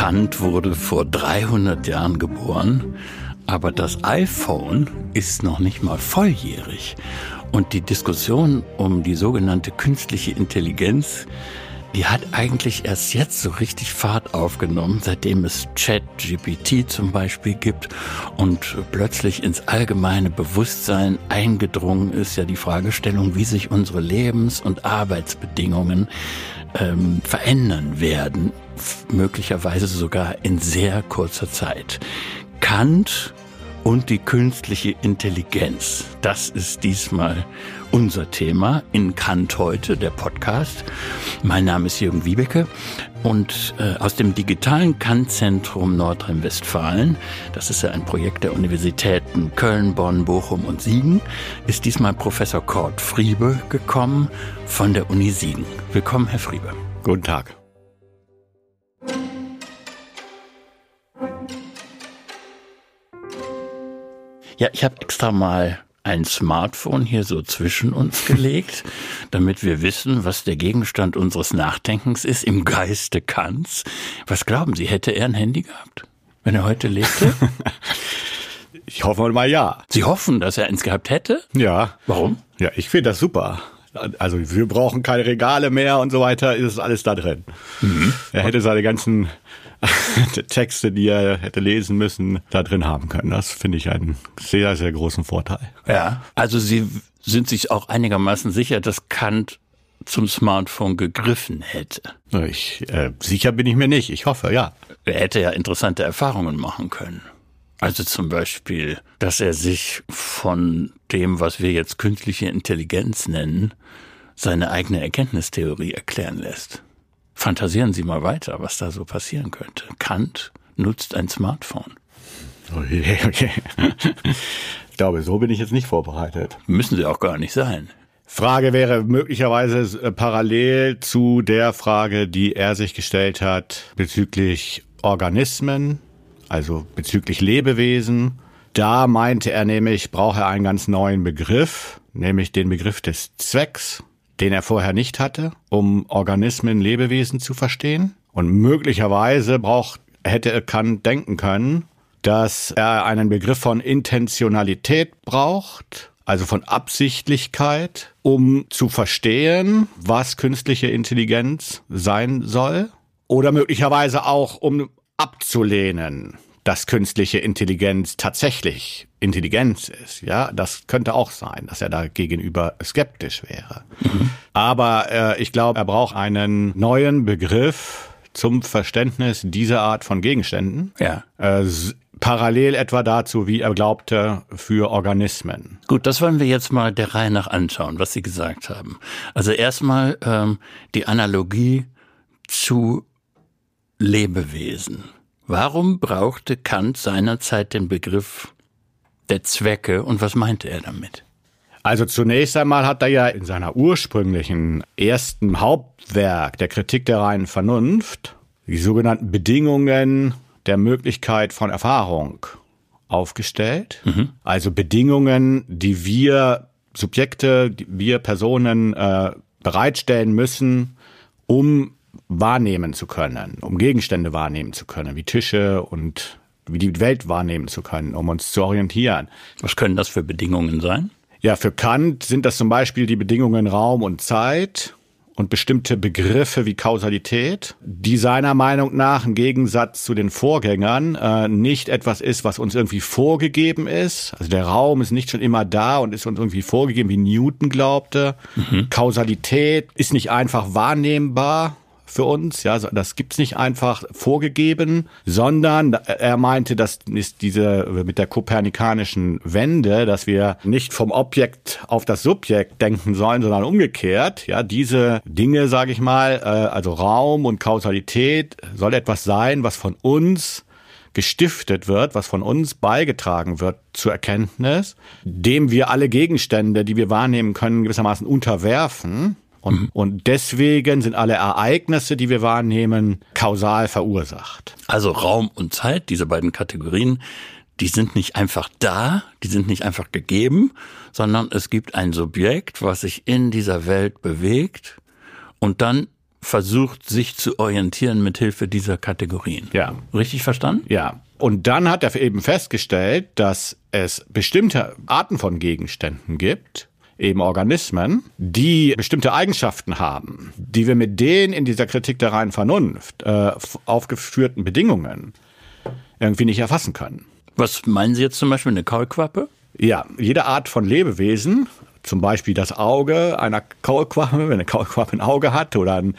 Kant wurde vor 300 Jahren geboren, aber das iPhone ist noch nicht mal volljährig. Und die Diskussion um die sogenannte künstliche Intelligenz, die hat eigentlich erst jetzt so richtig Fahrt aufgenommen, seitdem es Chat-GPT zum Beispiel gibt und plötzlich ins allgemeine Bewusstsein eingedrungen ist ja die Fragestellung, wie sich unsere Lebens- und Arbeitsbedingungen ähm, verändern werden, möglicherweise sogar in sehr kurzer Zeit. Kant und die künstliche Intelligenz. Das ist diesmal unser Thema in Kant heute, der Podcast. Mein Name ist Jürgen Wiebeke und äh, aus dem digitalen Kant-Zentrum Nordrhein-Westfalen, das ist ja ein Projekt der Universitäten Köln, Bonn, Bochum und Siegen, ist diesmal Professor Kurt Friebe gekommen von der Uni Siegen. Willkommen, Herr Friebe. Guten Tag. Ja, ich habe extra mal ein Smartphone hier so zwischen uns gelegt, damit wir wissen, was der Gegenstand unseres Nachdenkens ist im Geiste Kants. Was glauben Sie, hätte er ein Handy gehabt, wenn er heute lebte? Ich hoffe mal ja. Sie hoffen, dass er eins gehabt hätte? Ja. Warum? Ja, ich finde das super. Also wir brauchen keine Regale mehr und so weiter, ist alles da drin. Mhm. Er hätte seine ganzen Texte, die er hätte lesen müssen, da drin haben können. Das finde ich einen sehr, sehr großen Vorteil. Ja, also Sie sind sich auch einigermaßen sicher, dass Kant zum Smartphone gegriffen hätte. Ich, äh, sicher bin ich mir nicht. Ich hoffe, ja. Er hätte ja interessante Erfahrungen machen können. Also zum Beispiel, dass er sich von dem, was wir jetzt künstliche Intelligenz nennen, seine eigene Erkenntnistheorie erklären lässt. Fantasieren Sie mal weiter, was da so passieren könnte. Kant nutzt ein Smartphone. Okay, okay. Ich glaube, so bin ich jetzt nicht vorbereitet. Müssen Sie auch gar nicht sein. Frage wäre möglicherweise äh, parallel zu der Frage, die er sich gestellt hat bezüglich Organismen, also bezüglich Lebewesen. Da meinte er nämlich, braucht er einen ganz neuen Begriff, nämlich den Begriff des Zwecks den er vorher nicht hatte, um Organismen, Lebewesen zu verstehen. Und möglicherweise braucht, hätte Kant denken können, dass er einen Begriff von Intentionalität braucht, also von Absichtlichkeit, um zu verstehen, was künstliche Intelligenz sein soll. Oder möglicherweise auch, um abzulehnen, dass künstliche Intelligenz tatsächlich Intelligenz ist. Ja, das könnte auch sein, dass er da gegenüber skeptisch wäre. Mhm. Aber äh, ich glaube, er braucht einen neuen Begriff zum Verständnis dieser Art von Gegenständen. Ja. Äh, parallel etwa dazu, wie er glaubte, für Organismen. Gut, das wollen wir jetzt mal der Reihe nach anschauen, was Sie gesagt haben. Also erstmal ähm, die Analogie zu Lebewesen. Warum brauchte Kant seinerzeit den Begriff der Zwecke und was meinte er damit? Also zunächst einmal hat er ja in seiner ursprünglichen ersten Hauptwerk der Kritik der reinen Vernunft die sogenannten Bedingungen der Möglichkeit von Erfahrung aufgestellt. Mhm. Also Bedingungen, die wir Subjekte, die wir Personen äh, bereitstellen müssen, um wahrnehmen zu können, um Gegenstände wahrnehmen zu können, wie Tische und wie die Welt wahrnehmen zu können, um uns zu orientieren. Was können das für Bedingungen sein? Ja, für Kant sind das zum Beispiel die Bedingungen Raum und Zeit und bestimmte Begriffe wie Kausalität, die seiner Meinung nach im Gegensatz zu den Vorgängern äh, nicht etwas ist, was uns irgendwie vorgegeben ist. Also der Raum ist nicht schon immer da und ist uns irgendwie vorgegeben, wie Newton glaubte. Mhm. Kausalität ist nicht einfach wahrnehmbar, für uns. Ja, das gibt's nicht einfach vorgegeben, sondern er meinte, das ist diese mit der kopernikanischen Wende, dass wir nicht vom Objekt auf das Subjekt denken sollen, sondern umgekehrt. Ja, diese Dinge, sage ich mal, äh, also Raum und Kausalität soll etwas sein, was von uns gestiftet wird, was von uns beigetragen wird zur Erkenntnis, dem wir alle Gegenstände, die wir wahrnehmen können, gewissermaßen unterwerfen. Und, mhm. und deswegen sind alle Ereignisse, die wir wahrnehmen, kausal verursacht. Also Raum und Zeit, diese beiden Kategorien, die sind nicht einfach da, die sind nicht einfach gegeben, sondern es gibt ein Subjekt, was sich in dieser Welt bewegt und dann versucht, sich zu orientieren mit Hilfe dieser Kategorien. Ja. Richtig verstanden? Ja. Und dann hat er eben festgestellt, dass es bestimmte Arten von Gegenständen gibt, eben Organismen, die bestimmte Eigenschaften haben, die wir mit den in dieser Kritik der reinen Vernunft äh, aufgeführten Bedingungen irgendwie nicht erfassen können. Was meinen Sie jetzt zum Beispiel eine Kaulquappe? Ja, jede Art von Lebewesen, zum Beispiel das Auge einer Kaulquappe, wenn eine Kaulquappe ein Auge hat oder ein,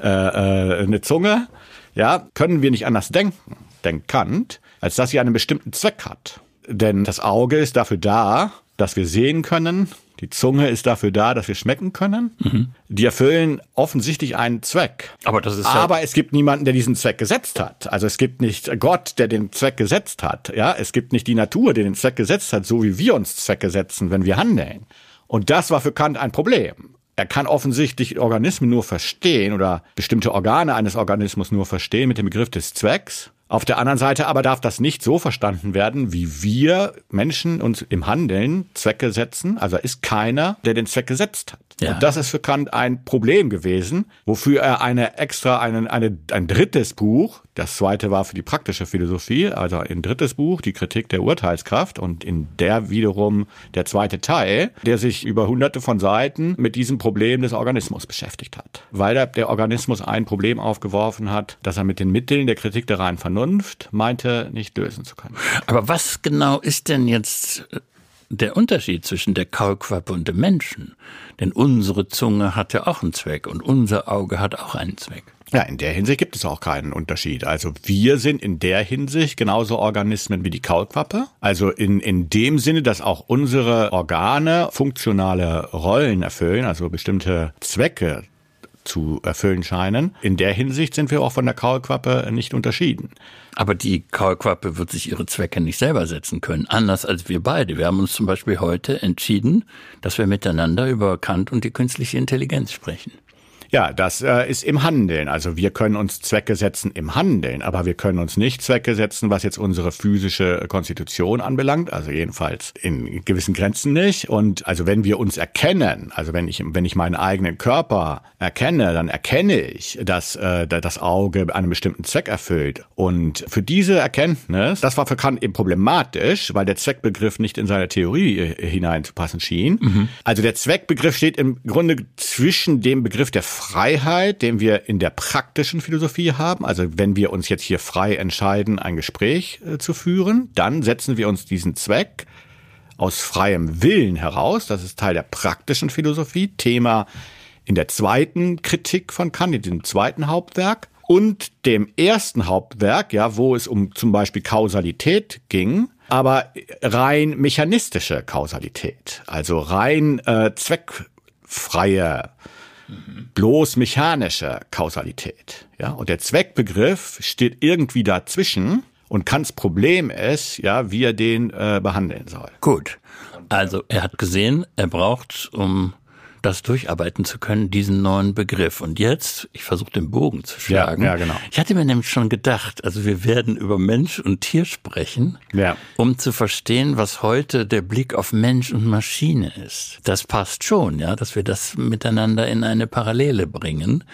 äh, äh, eine Zunge, ja, können wir nicht anders denken, denkt Kant, als dass sie einen bestimmten Zweck hat. Denn das Auge ist dafür da, dass wir sehen können, die Zunge ist dafür da, dass wir schmecken können. Mhm. Die erfüllen offensichtlich einen Zweck. Aber das ist Aber es gibt niemanden, der diesen Zweck gesetzt hat. Also es gibt nicht Gott, der den Zweck gesetzt hat. Ja, es gibt nicht die Natur, die den Zweck gesetzt hat, so wie wir uns Zwecke setzen, wenn wir handeln. Und das war für Kant ein Problem. Er kann offensichtlich Organismen nur verstehen oder bestimmte Organe eines Organismus nur verstehen mit dem Begriff des Zwecks. Auf der anderen Seite aber darf das nicht so verstanden werden, wie wir Menschen uns im Handeln Zwecke setzen. Also ist keiner, der den Zweck gesetzt hat. Ja. Und das ist für Kant ein Problem gewesen, wofür er eine extra, einen, eine, ein drittes Buch, das zweite war für die praktische Philosophie, also ein drittes Buch, die Kritik der Urteilskraft und in der wiederum der zweite Teil, der sich über hunderte von Seiten mit diesem Problem des Organismus beschäftigt hat. Weil der, Organismus ein Problem aufgeworfen hat, das er mit den Mitteln der Kritik der reinen Vernunft meinte, nicht lösen zu können. Aber was genau ist denn jetzt der Unterschied zwischen der Kaulquappe und dem Menschen. Denn unsere Zunge hat ja auch einen Zweck und unser Auge hat auch einen Zweck. Ja, in der Hinsicht gibt es auch keinen Unterschied. Also wir sind in der Hinsicht genauso Organismen wie die Kaulquappe. Also in, in dem Sinne, dass auch unsere Organe funktionale Rollen erfüllen, also bestimmte Zwecke zu erfüllen scheinen. In der Hinsicht sind wir auch von der Kaulquappe nicht unterschieden. Aber die Kaulquappe wird sich ihre Zwecke nicht selber setzen können, anders als wir beide. Wir haben uns zum Beispiel heute entschieden, dass wir miteinander über Kant und die künstliche Intelligenz sprechen. Ja, das äh, ist im Handeln. Also wir können uns Zwecke setzen im Handeln, aber wir können uns nicht Zwecke setzen, was jetzt unsere physische Konstitution anbelangt. Also jedenfalls in gewissen Grenzen nicht. Und also wenn wir uns erkennen, also wenn ich wenn ich meinen eigenen Körper erkenne, dann erkenne ich, dass äh, das Auge einen bestimmten Zweck erfüllt. Und für diese Erkenntnis, das war für Kant eben problematisch, weil der Zweckbegriff nicht in seine Theorie äh, hineinzupassen schien. Mhm. Also der Zweckbegriff steht im Grunde zwischen dem Begriff der Freiheit, den wir in der praktischen Philosophie haben. Also wenn wir uns jetzt hier frei entscheiden, ein Gespräch äh, zu führen, dann setzen wir uns diesen Zweck aus freiem Willen heraus. Das ist Teil der praktischen Philosophie, Thema in der zweiten Kritik von Kant, in dem zweiten Hauptwerk. Und dem ersten Hauptwerk, ja, wo es um zum Beispiel Kausalität ging, aber rein mechanistische Kausalität, also rein äh, zweckfreie bloß mechanische Kausalität. Ja, und der Zweckbegriff steht irgendwie dazwischen. Und Kants Problem ist, ja, wie er den äh, behandeln soll. Gut. Also er hat gesehen, er braucht, um das durcharbeiten zu können, diesen neuen Begriff. Und jetzt, ich versuche den Bogen zu schlagen. Ja, ja, genau. Ich hatte mir nämlich schon gedacht, also wir werden über Mensch und Tier sprechen, ja. um zu verstehen, was heute der Blick auf Mensch und Maschine ist. Das passt schon, ja, dass wir das miteinander in eine Parallele bringen,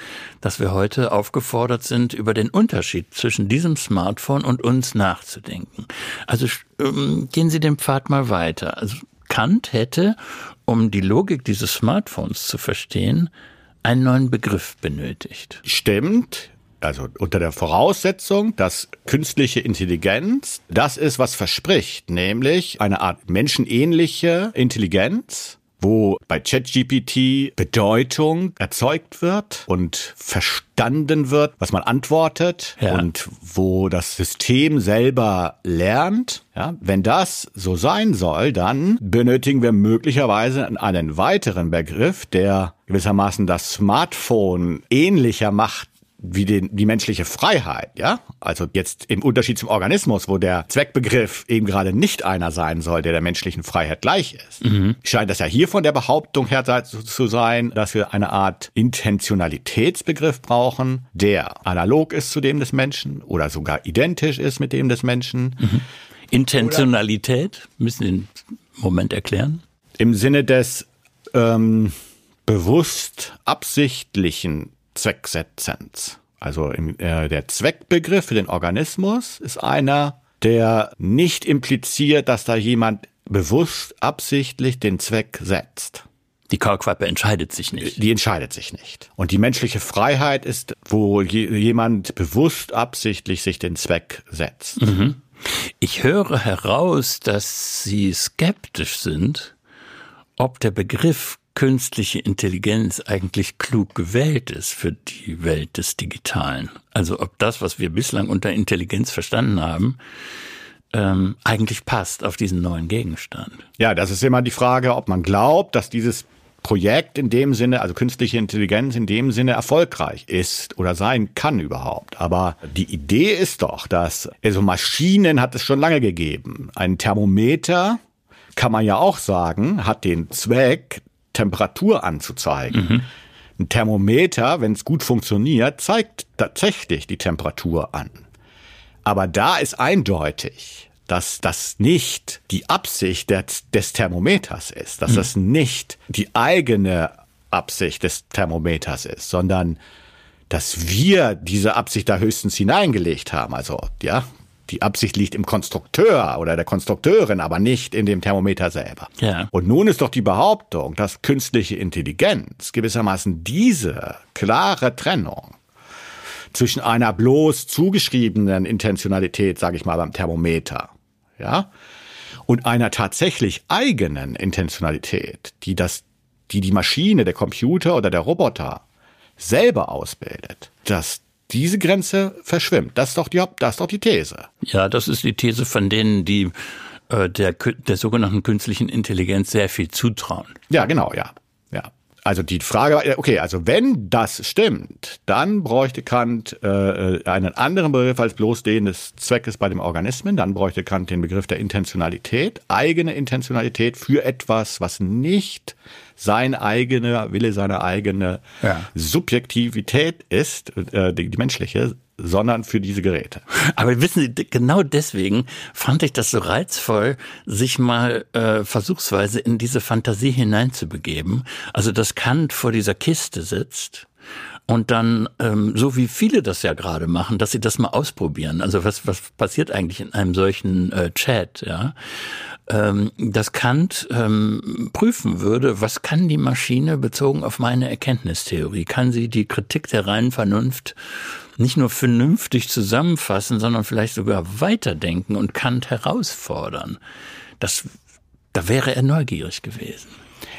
dass wir heute aufgefordert sind, über den Unterschied zwischen diesem Smartphone und uns nachzudenken. Also ähm, gehen Sie den Pfad mal weiter. Also Kant hätte, um die Logik dieses Smartphones zu verstehen, einen neuen Begriff benötigt. Stimmt. Also unter der Voraussetzung, dass künstliche Intelligenz das ist, was verspricht, nämlich eine Art menschenähnliche Intelligenz, wo bei ChatGPT Bedeutung erzeugt wird und verstanden wird, was man antwortet ja. und wo das System selber lernt. Ja, wenn das so sein soll, dann benötigen wir möglicherweise einen weiteren Begriff, der gewissermaßen das Smartphone ähnlicher macht wie den, die menschliche Freiheit, ja? Also jetzt im Unterschied zum Organismus, wo der Zweckbegriff eben gerade nicht einer sein soll, der der menschlichen Freiheit gleich ist, mhm. scheint das ja hier von der Behauptung her zu sein, dass wir eine Art Intentionalitätsbegriff brauchen, der analog ist zu dem des Menschen oder sogar identisch ist mit dem des Menschen. Mhm. Intentionalität, müssen Sie den Moment erklären? Im Sinne des ähm, bewusst absichtlichen Zwecksetzens. Also im, äh, der Zweckbegriff für den Organismus ist einer, der nicht impliziert, dass da jemand bewusst, absichtlich den Zweck setzt. Die Kaulquappe entscheidet sich nicht. Die entscheidet sich nicht. Und die menschliche Freiheit ist, wo jemand bewusst, absichtlich sich den Zweck setzt. Mhm. Ich höre heraus, dass Sie skeptisch sind, ob der Begriff künstliche Intelligenz eigentlich klug gewählt ist für die Welt des Digitalen. Also ob das, was wir bislang unter Intelligenz verstanden haben, ähm, eigentlich passt auf diesen neuen Gegenstand. Ja, das ist immer die Frage, ob man glaubt, dass dieses Projekt in dem Sinne, also künstliche Intelligenz in dem Sinne erfolgreich ist oder sein kann überhaupt. Aber die Idee ist doch, dass, also Maschinen hat es schon lange gegeben. Ein Thermometer, kann man ja auch sagen, hat den Zweck, Temperatur anzuzeigen. Mhm. Ein Thermometer, wenn es gut funktioniert, zeigt tatsächlich die Temperatur an. Aber da ist eindeutig, dass das nicht die Absicht des, des Thermometers ist, dass mhm. das nicht die eigene Absicht des Thermometers ist, sondern dass wir diese Absicht da höchstens hineingelegt haben. Also, ja, die Absicht liegt im Konstrukteur oder der Konstrukteurin, aber nicht in dem Thermometer selber. Ja. Und nun ist doch die Behauptung, dass künstliche Intelligenz gewissermaßen diese klare Trennung zwischen einer bloß zugeschriebenen Intentionalität, sage ich mal, beim Thermometer, ja, und einer tatsächlich eigenen Intentionalität, die das, die die Maschine, der Computer oder der Roboter selber ausbildet, dass diese Grenze verschwimmt. Das ist doch die, das ist doch die These. Ja, das ist die These von denen, die äh, der, der sogenannten künstlichen Intelligenz sehr viel zutrauen. Ja, genau, ja. Also die Frage, okay, also wenn das stimmt, dann bräuchte Kant äh, äh, einen anderen Begriff als bloß den des Zweckes bei dem Organismen. Dann bräuchte Kant den Begriff der Intentionalität, eigene Intentionalität für etwas, was nicht sein eigener Wille, seine eigene ja. Subjektivität ist, äh, die, die menschliche, sondern für diese Geräte. Aber wissen Sie, genau deswegen fand ich das so reizvoll, sich mal äh, versuchsweise in diese Fantasie hineinzubegeben. Also, dass Kant vor dieser Kiste sitzt und dann, ähm, so wie viele das ja gerade machen, dass sie das mal ausprobieren. Also was, was passiert eigentlich in einem solchen äh, Chat, ja? ähm, dass Kant ähm, prüfen würde, was kann die Maschine bezogen auf meine Erkenntnistheorie? Kann sie die Kritik der reinen Vernunft nicht nur vernünftig zusammenfassen, sondern vielleicht sogar weiterdenken und Kant herausfordern? Das, da wäre er neugierig gewesen.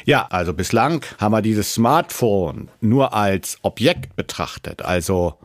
Ja, also bislang haben wir dieses Smartphone nur als Objekt betrachtet, also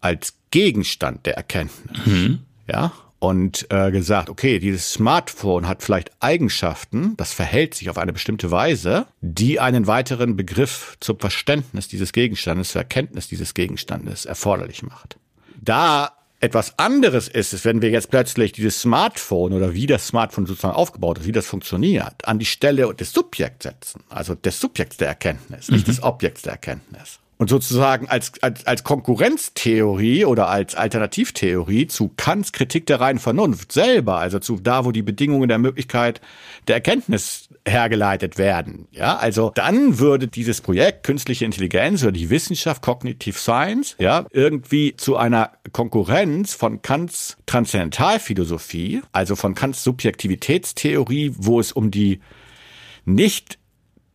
als Gegenstand der Erkenntnis. Mhm. Ja, und äh, gesagt, okay, dieses Smartphone hat vielleicht Eigenschaften, das verhält sich auf eine bestimmte Weise, die einen weiteren Begriff zum Verständnis dieses Gegenstandes, zur Erkenntnis dieses Gegenstandes erforderlich macht. Da etwas anderes ist es, wenn wir jetzt plötzlich dieses Smartphone oder wie das Smartphone sozusagen aufgebaut ist, wie das funktioniert, an die Stelle des Subjekts setzen, also des Subjekts der Erkenntnis, nicht mhm. des Objekts der Erkenntnis und sozusagen als, als, als Konkurrenztheorie oder als Alternativtheorie zu Kants Kritik der reinen Vernunft selber, also zu da, wo die Bedingungen der Möglichkeit der Erkenntnis hergeleitet werden. Ja, also dann würde dieses Projekt künstliche Intelligenz oder die Wissenschaft Cognitive Science, ja, irgendwie zu einer Konkurrenz von Kants Transzendentalphilosophie, also von Kants Subjektivitätstheorie, wo es um die nicht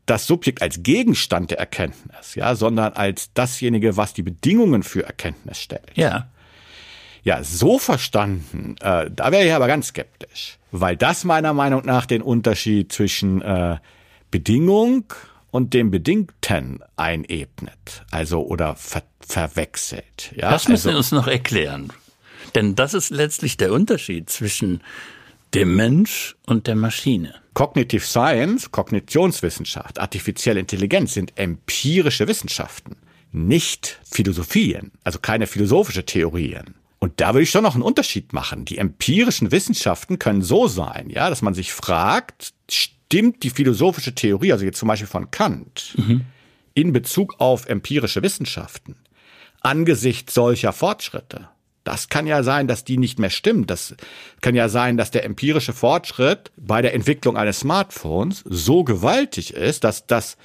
das Subjekt als Gegenstand der Erkenntnis, ja, sondern als dasjenige, was die Bedingungen für Erkenntnis stellt. Ja. Ja, so verstanden, äh, da wäre ich aber ganz skeptisch, weil das meiner Meinung nach den Unterschied zwischen äh, Bedingung und dem Bedingten einebnet, also oder ver verwechselt. Ja, das müssen also, Sie uns noch erklären, denn das ist letztlich der Unterschied zwischen dem Mensch und der Maschine. Cognitive Science, Kognitionswissenschaft, artifizielle Intelligenz sind empirische Wissenschaften, nicht Philosophien, also keine philosophische Theorien. Und da würde ich schon noch einen Unterschied machen. Die empirischen Wissenschaften können so sein, ja, dass man sich fragt, stimmt die philosophische Theorie, also jetzt zum Beispiel von Kant, mhm. in Bezug auf empirische Wissenschaften, angesichts solcher Fortschritte? Das kann ja sein, dass die nicht mehr stimmt. Das kann ja sein, dass der empirische Fortschritt bei der Entwicklung eines Smartphones so gewaltig ist, dass das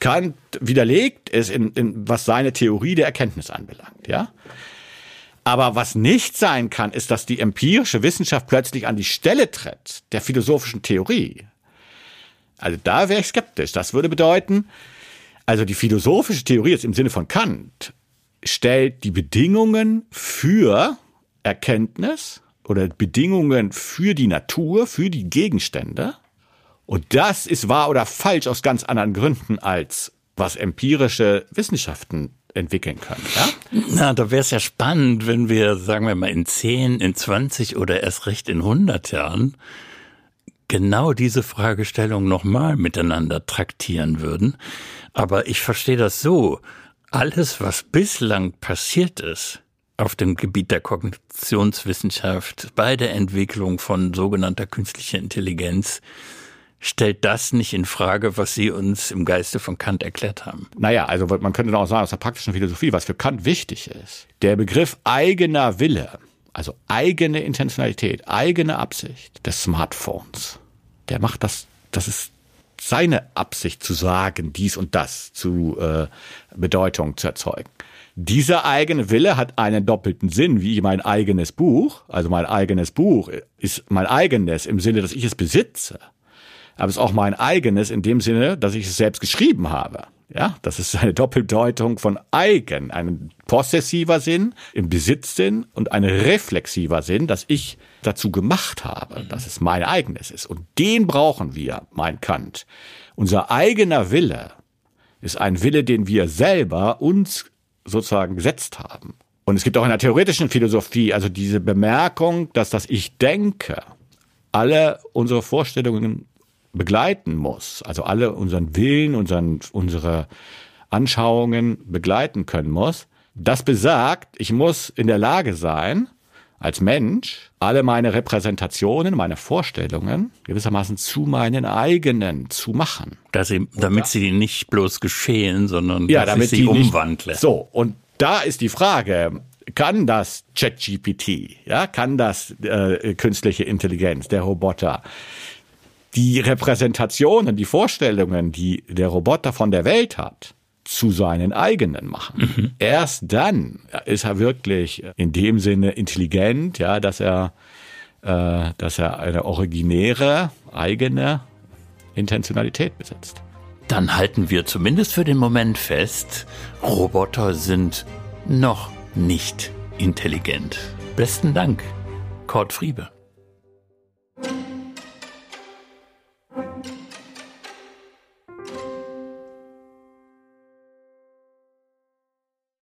Kant widerlegt es, in, in, was seine Theorie der Erkenntnis anbelangt, ja. Aber was nicht sein kann, ist, dass die empirische Wissenschaft plötzlich an die Stelle tritt der philosophischen Theorie. Also da wäre ich skeptisch. Das würde bedeuten, also die philosophische Theorie jetzt im Sinne von Kant stellt die Bedingungen für Erkenntnis oder Bedingungen für die Natur, für die Gegenstände. Und das ist wahr oder falsch aus ganz anderen Gründen als was empirische Wissenschaften entwickeln können. Ja? Na, da wäre es ja spannend, wenn wir, sagen wir mal, in 10, in 20 oder erst recht in 100 Jahren genau diese Fragestellung nochmal miteinander traktieren würden. Aber ich verstehe das so. Alles, was bislang passiert ist auf dem Gebiet der Kognitionswissenschaft bei der Entwicklung von sogenannter künstlicher Intelligenz, stellt das nicht in Frage, was Sie uns im Geiste von Kant erklärt haben. Naja, also man könnte auch sagen, aus der praktischen Philosophie, was für Kant wichtig ist, der Begriff eigener Wille, also eigene Intentionalität, eigene Absicht des Smartphones, der macht das, das ist seine Absicht zu sagen, dies und das zu äh, Bedeutung zu erzeugen. Dieser eigene Wille hat einen doppelten Sinn, wie mein eigenes Buch. Also mein eigenes Buch ist mein eigenes im Sinne, dass ich es besitze aber es ist auch mein eigenes in dem Sinne, dass ich es selbst geschrieben habe. Ja, das ist eine Doppeldeutung von eigen, ein possessiver Sinn im Besitzsinn und ein reflexiver Sinn, dass ich dazu gemacht habe, dass es mein eigenes ist. Und den brauchen wir, mein Kant. Unser eigener Wille ist ein Wille, den wir selber uns sozusagen gesetzt haben. Und es gibt auch in der theoretischen Philosophie also diese Bemerkung, dass das Ich denke alle unsere Vorstellungen begleiten muss, also alle unseren Willen, unseren, unsere Anschauungen begleiten können muss, das besagt, ich muss in der Lage sein, als Mensch alle meine Repräsentationen, meine Vorstellungen gewissermaßen zu meinen eigenen zu machen. Dass sie, damit sie nicht bloß geschehen, sondern ja, dass damit ich sie umwandle. so, und da ist die Frage, kann das ChatGPT, ja, kann das äh, künstliche Intelligenz, der Roboter, die Repräsentationen, die Vorstellungen, die der Roboter von der Welt hat, zu seinen eigenen machen. Mhm. Erst dann ist er wirklich in dem Sinne intelligent, ja, dass er, äh, dass er eine originäre eigene Intentionalität besitzt. Dann halten wir zumindest für den Moment fest, Roboter sind noch nicht intelligent. Besten Dank, Kurt Friebe.